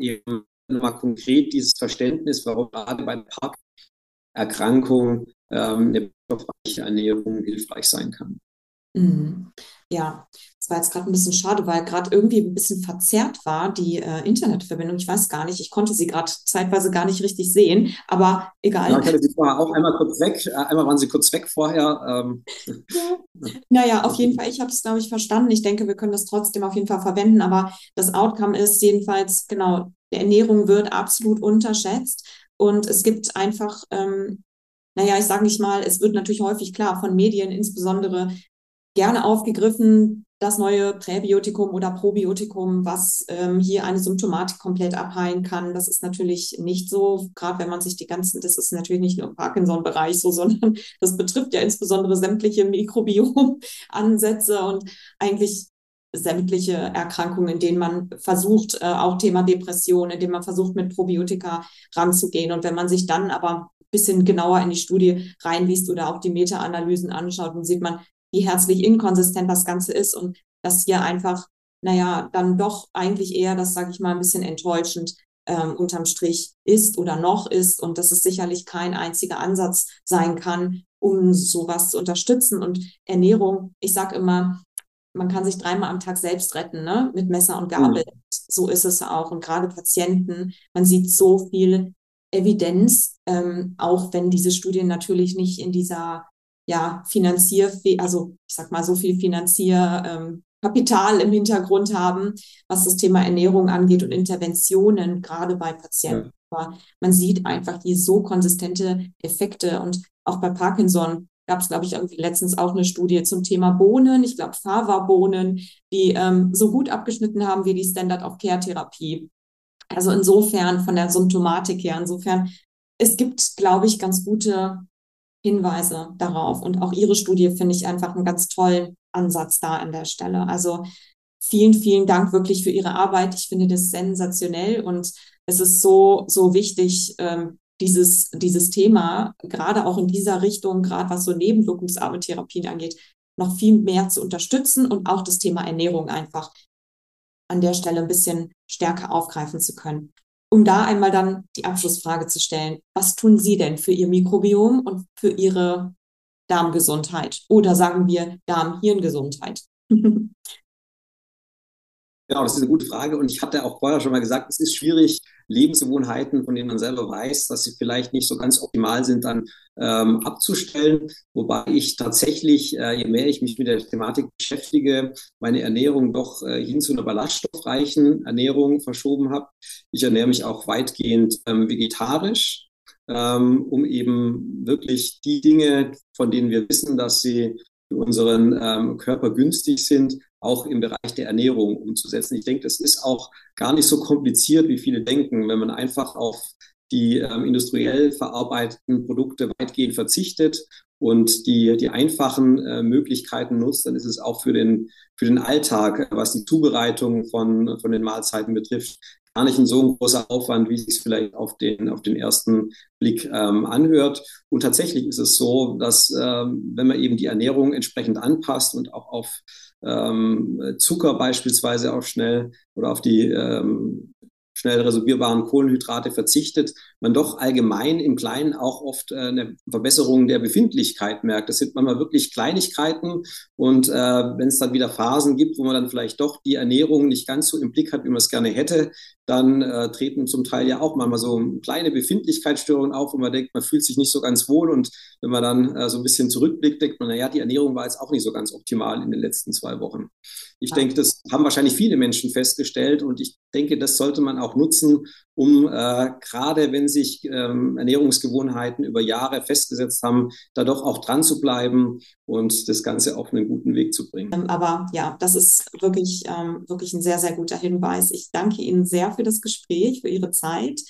[SPEAKER 2] eben mal konkret dieses Verständnis, warum gerade bei Parkerkrankungen ähm, eine Ernährung hilfreich sein kann.
[SPEAKER 1] Mhm. Ja, es war jetzt gerade ein bisschen schade, weil gerade irgendwie ein bisschen verzerrt war, die äh, Internetverbindung. Ich weiß gar nicht, ich konnte sie gerade zeitweise gar nicht richtig sehen, aber egal.
[SPEAKER 2] Ja, ich hatte sie vorher auch einmal kurz weg. Äh, einmal waren sie kurz weg vorher. Ähm.
[SPEAKER 1] Ja. Naja, auf jeden Fall, ich habe es, glaube ich, verstanden. Ich denke, wir können das trotzdem auf jeden Fall verwenden, aber das Outcome ist jedenfalls, genau, die Ernährung wird absolut unterschätzt und es gibt einfach ähm, naja, ich sage nicht mal, es wird natürlich häufig klar von Medien insbesondere gerne aufgegriffen, das neue Präbiotikum oder Probiotikum, was ähm, hier eine Symptomatik komplett abheilen kann. Das ist natürlich nicht so, gerade wenn man sich die ganzen, das ist natürlich nicht nur im Parkinson-Bereich so, sondern das betrifft ja insbesondere sämtliche Mikrobiom-Ansätze und eigentlich sämtliche Erkrankungen, in denen man versucht, äh, auch Thema Depression, in denen man versucht, mit Probiotika ranzugehen. Und wenn man sich dann aber ein bisschen genauer in die Studie reinliest oder auch die Meta-Analysen anschaut, dann sieht man, wie herzlich inkonsistent das Ganze ist und dass hier einfach, naja, dann doch eigentlich eher, das sage ich mal, ein bisschen enttäuschend ähm, unterm Strich ist oder noch ist und dass es sicherlich kein einziger Ansatz sein kann, um sowas zu unterstützen. Und Ernährung, ich sage immer, man kann sich dreimal am Tag selbst retten, ne? mit Messer und Gabel. Mhm. So ist es auch. Und gerade Patienten, man sieht so viel Evidenz, ähm, auch wenn diese Studien natürlich nicht in dieser ja, Finanzier, also ich sag mal, so viel Finanzierkapital ähm, im Hintergrund haben, was das Thema Ernährung angeht und Interventionen, gerade bei Patienten. Ja. Aber man sieht einfach die so konsistente Effekte und auch bei Parkinson gab es, glaube ich, irgendwie letztens auch eine Studie zum Thema Bohnen, ich glaube Fava-Bohnen, die ähm, so gut abgeschnitten haben wie die Standard-of-Care-Therapie. Also insofern von der Symptomatik her, insofern, es gibt, glaube ich, ganz gute Hinweise darauf. Und auch Ihre Studie finde ich einfach einen ganz tollen Ansatz da an der Stelle. Also vielen, vielen Dank wirklich für Ihre Arbeit. Ich finde das sensationell und es ist so, so wichtig, ähm, dieses, dieses Thema, gerade auch in dieser Richtung, gerade was so nebenwirkungsarme Therapien angeht, noch viel mehr zu unterstützen und auch das Thema Ernährung einfach an der Stelle ein bisschen stärker aufgreifen zu können um da einmal dann die Abschlussfrage zu stellen. Was tun Sie denn für Ihr Mikrobiom und für Ihre Darmgesundheit? Oder sagen wir Darm-Hirngesundheit?
[SPEAKER 2] Genau, das ist eine gute Frage. Und ich hatte auch vorher schon mal gesagt, es ist schwierig, Lebensgewohnheiten, von denen man selber weiß, dass sie vielleicht nicht so ganz optimal sind, dann ähm, abzustellen. Wobei ich tatsächlich, äh, je mehr ich mich mit der Thematik beschäftige, meine Ernährung doch äh, hin zu einer ballaststoffreichen Ernährung verschoben habe. Ich ernähre mich auch weitgehend ähm, vegetarisch, ähm, um eben wirklich die Dinge, von denen wir wissen, dass sie für unseren ähm, Körper günstig sind, auch im Bereich der Ernährung umzusetzen. Ich denke, das ist auch gar nicht so kompliziert, wie viele denken, wenn man einfach auf die ähm, industriell verarbeiteten Produkte weitgehend verzichtet und die, die einfachen äh, Möglichkeiten nutzt, dann ist es auch für den, für den Alltag, was die Zubereitung von, von den Mahlzeiten betrifft, gar nicht ein so ein großer Aufwand, wie es sich vielleicht auf den, auf den ersten Blick ähm, anhört. Und tatsächlich ist es so, dass ähm, wenn man eben die Ernährung entsprechend anpasst und auch auf ähm, Zucker beispielsweise auch schnell oder auf die ähm, schnell resorbierbaren Kohlenhydrate verzichtet, man doch allgemein im Kleinen auch oft äh, eine Verbesserung der Befindlichkeit merkt. Das sind manchmal wirklich Kleinigkeiten und äh, wenn es dann wieder Phasen gibt, wo man dann vielleicht doch die Ernährung nicht ganz so im Blick hat, wie man es gerne hätte, dann äh, treten zum Teil ja auch manchmal so kleine Befindlichkeitsstörungen auf, wo man denkt, man fühlt sich nicht so ganz wohl und wenn man dann äh, so ein bisschen zurückblickt, denkt man, naja, die Ernährung war jetzt auch nicht so ganz optimal in den letzten zwei Wochen. Ich ja. denke, das haben wahrscheinlich viele Menschen festgestellt und ich denke, das sollte man auch nutzen, um äh, gerade wenn sich ähm, Ernährungsgewohnheiten über Jahre festgesetzt haben, da doch auch dran zu bleiben und das Ganze auf einen guten Weg zu bringen.
[SPEAKER 1] Ähm, aber ja, das ist wirklich, ähm, wirklich ein sehr, sehr guter Hinweis. Ich danke Ihnen sehr für das Gespräch, für Ihre Zeit.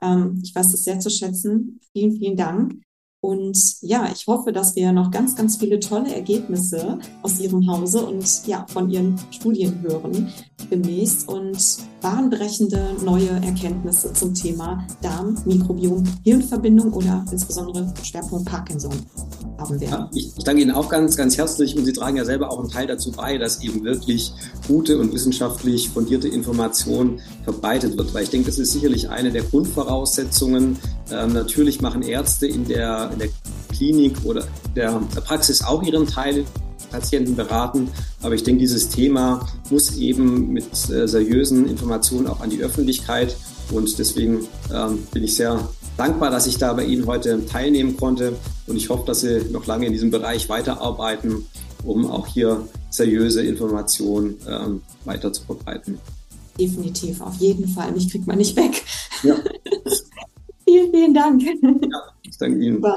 [SPEAKER 1] Ähm, ich weiß es sehr zu schätzen. Vielen, vielen Dank. Und ja, ich hoffe, dass wir noch ganz, ganz viele tolle Ergebnisse aus Ihrem Hause und ja, von Ihren Studien hören demnächst und bahnbrechende neue Erkenntnisse zum Thema Darm, Mikrobiom, Hirnverbindung oder insbesondere Schwerpunkt Parkinson haben werden.
[SPEAKER 2] Ja, ich, ich danke Ihnen auch ganz, ganz herzlich und Sie tragen ja selber auch einen Teil dazu bei, dass eben wirklich gute und wissenschaftlich fundierte Information verbreitet wird, weil ich denke, das ist sicherlich eine der Grundvoraussetzungen. Ähm, natürlich machen Ärzte in der, in der Klinik oder der, der Praxis auch ihren Teil Patienten beraten. Aber ich denke, dieses Thema muss eben mit äh, seriösen Informationen auch an die Öffentlichkeit. Und deswegen ähm, bin ich sehr dankbar, dass ich da bei Ihnen heute teilnehmen konnte. Und ich hoffe, dass Sie noch lange in diesem Bereich weiterarbeiten, um auch hier seriöse Informationen ähm, weiter zu verbreiten.
[SPEAKER 1] Definitiv, auf jeden Fall. Mich kriegt man nicht weg. Ja. vielen, vielen Dank. Ja,
[SPEAKER 2] ich danke Ihnen. Super.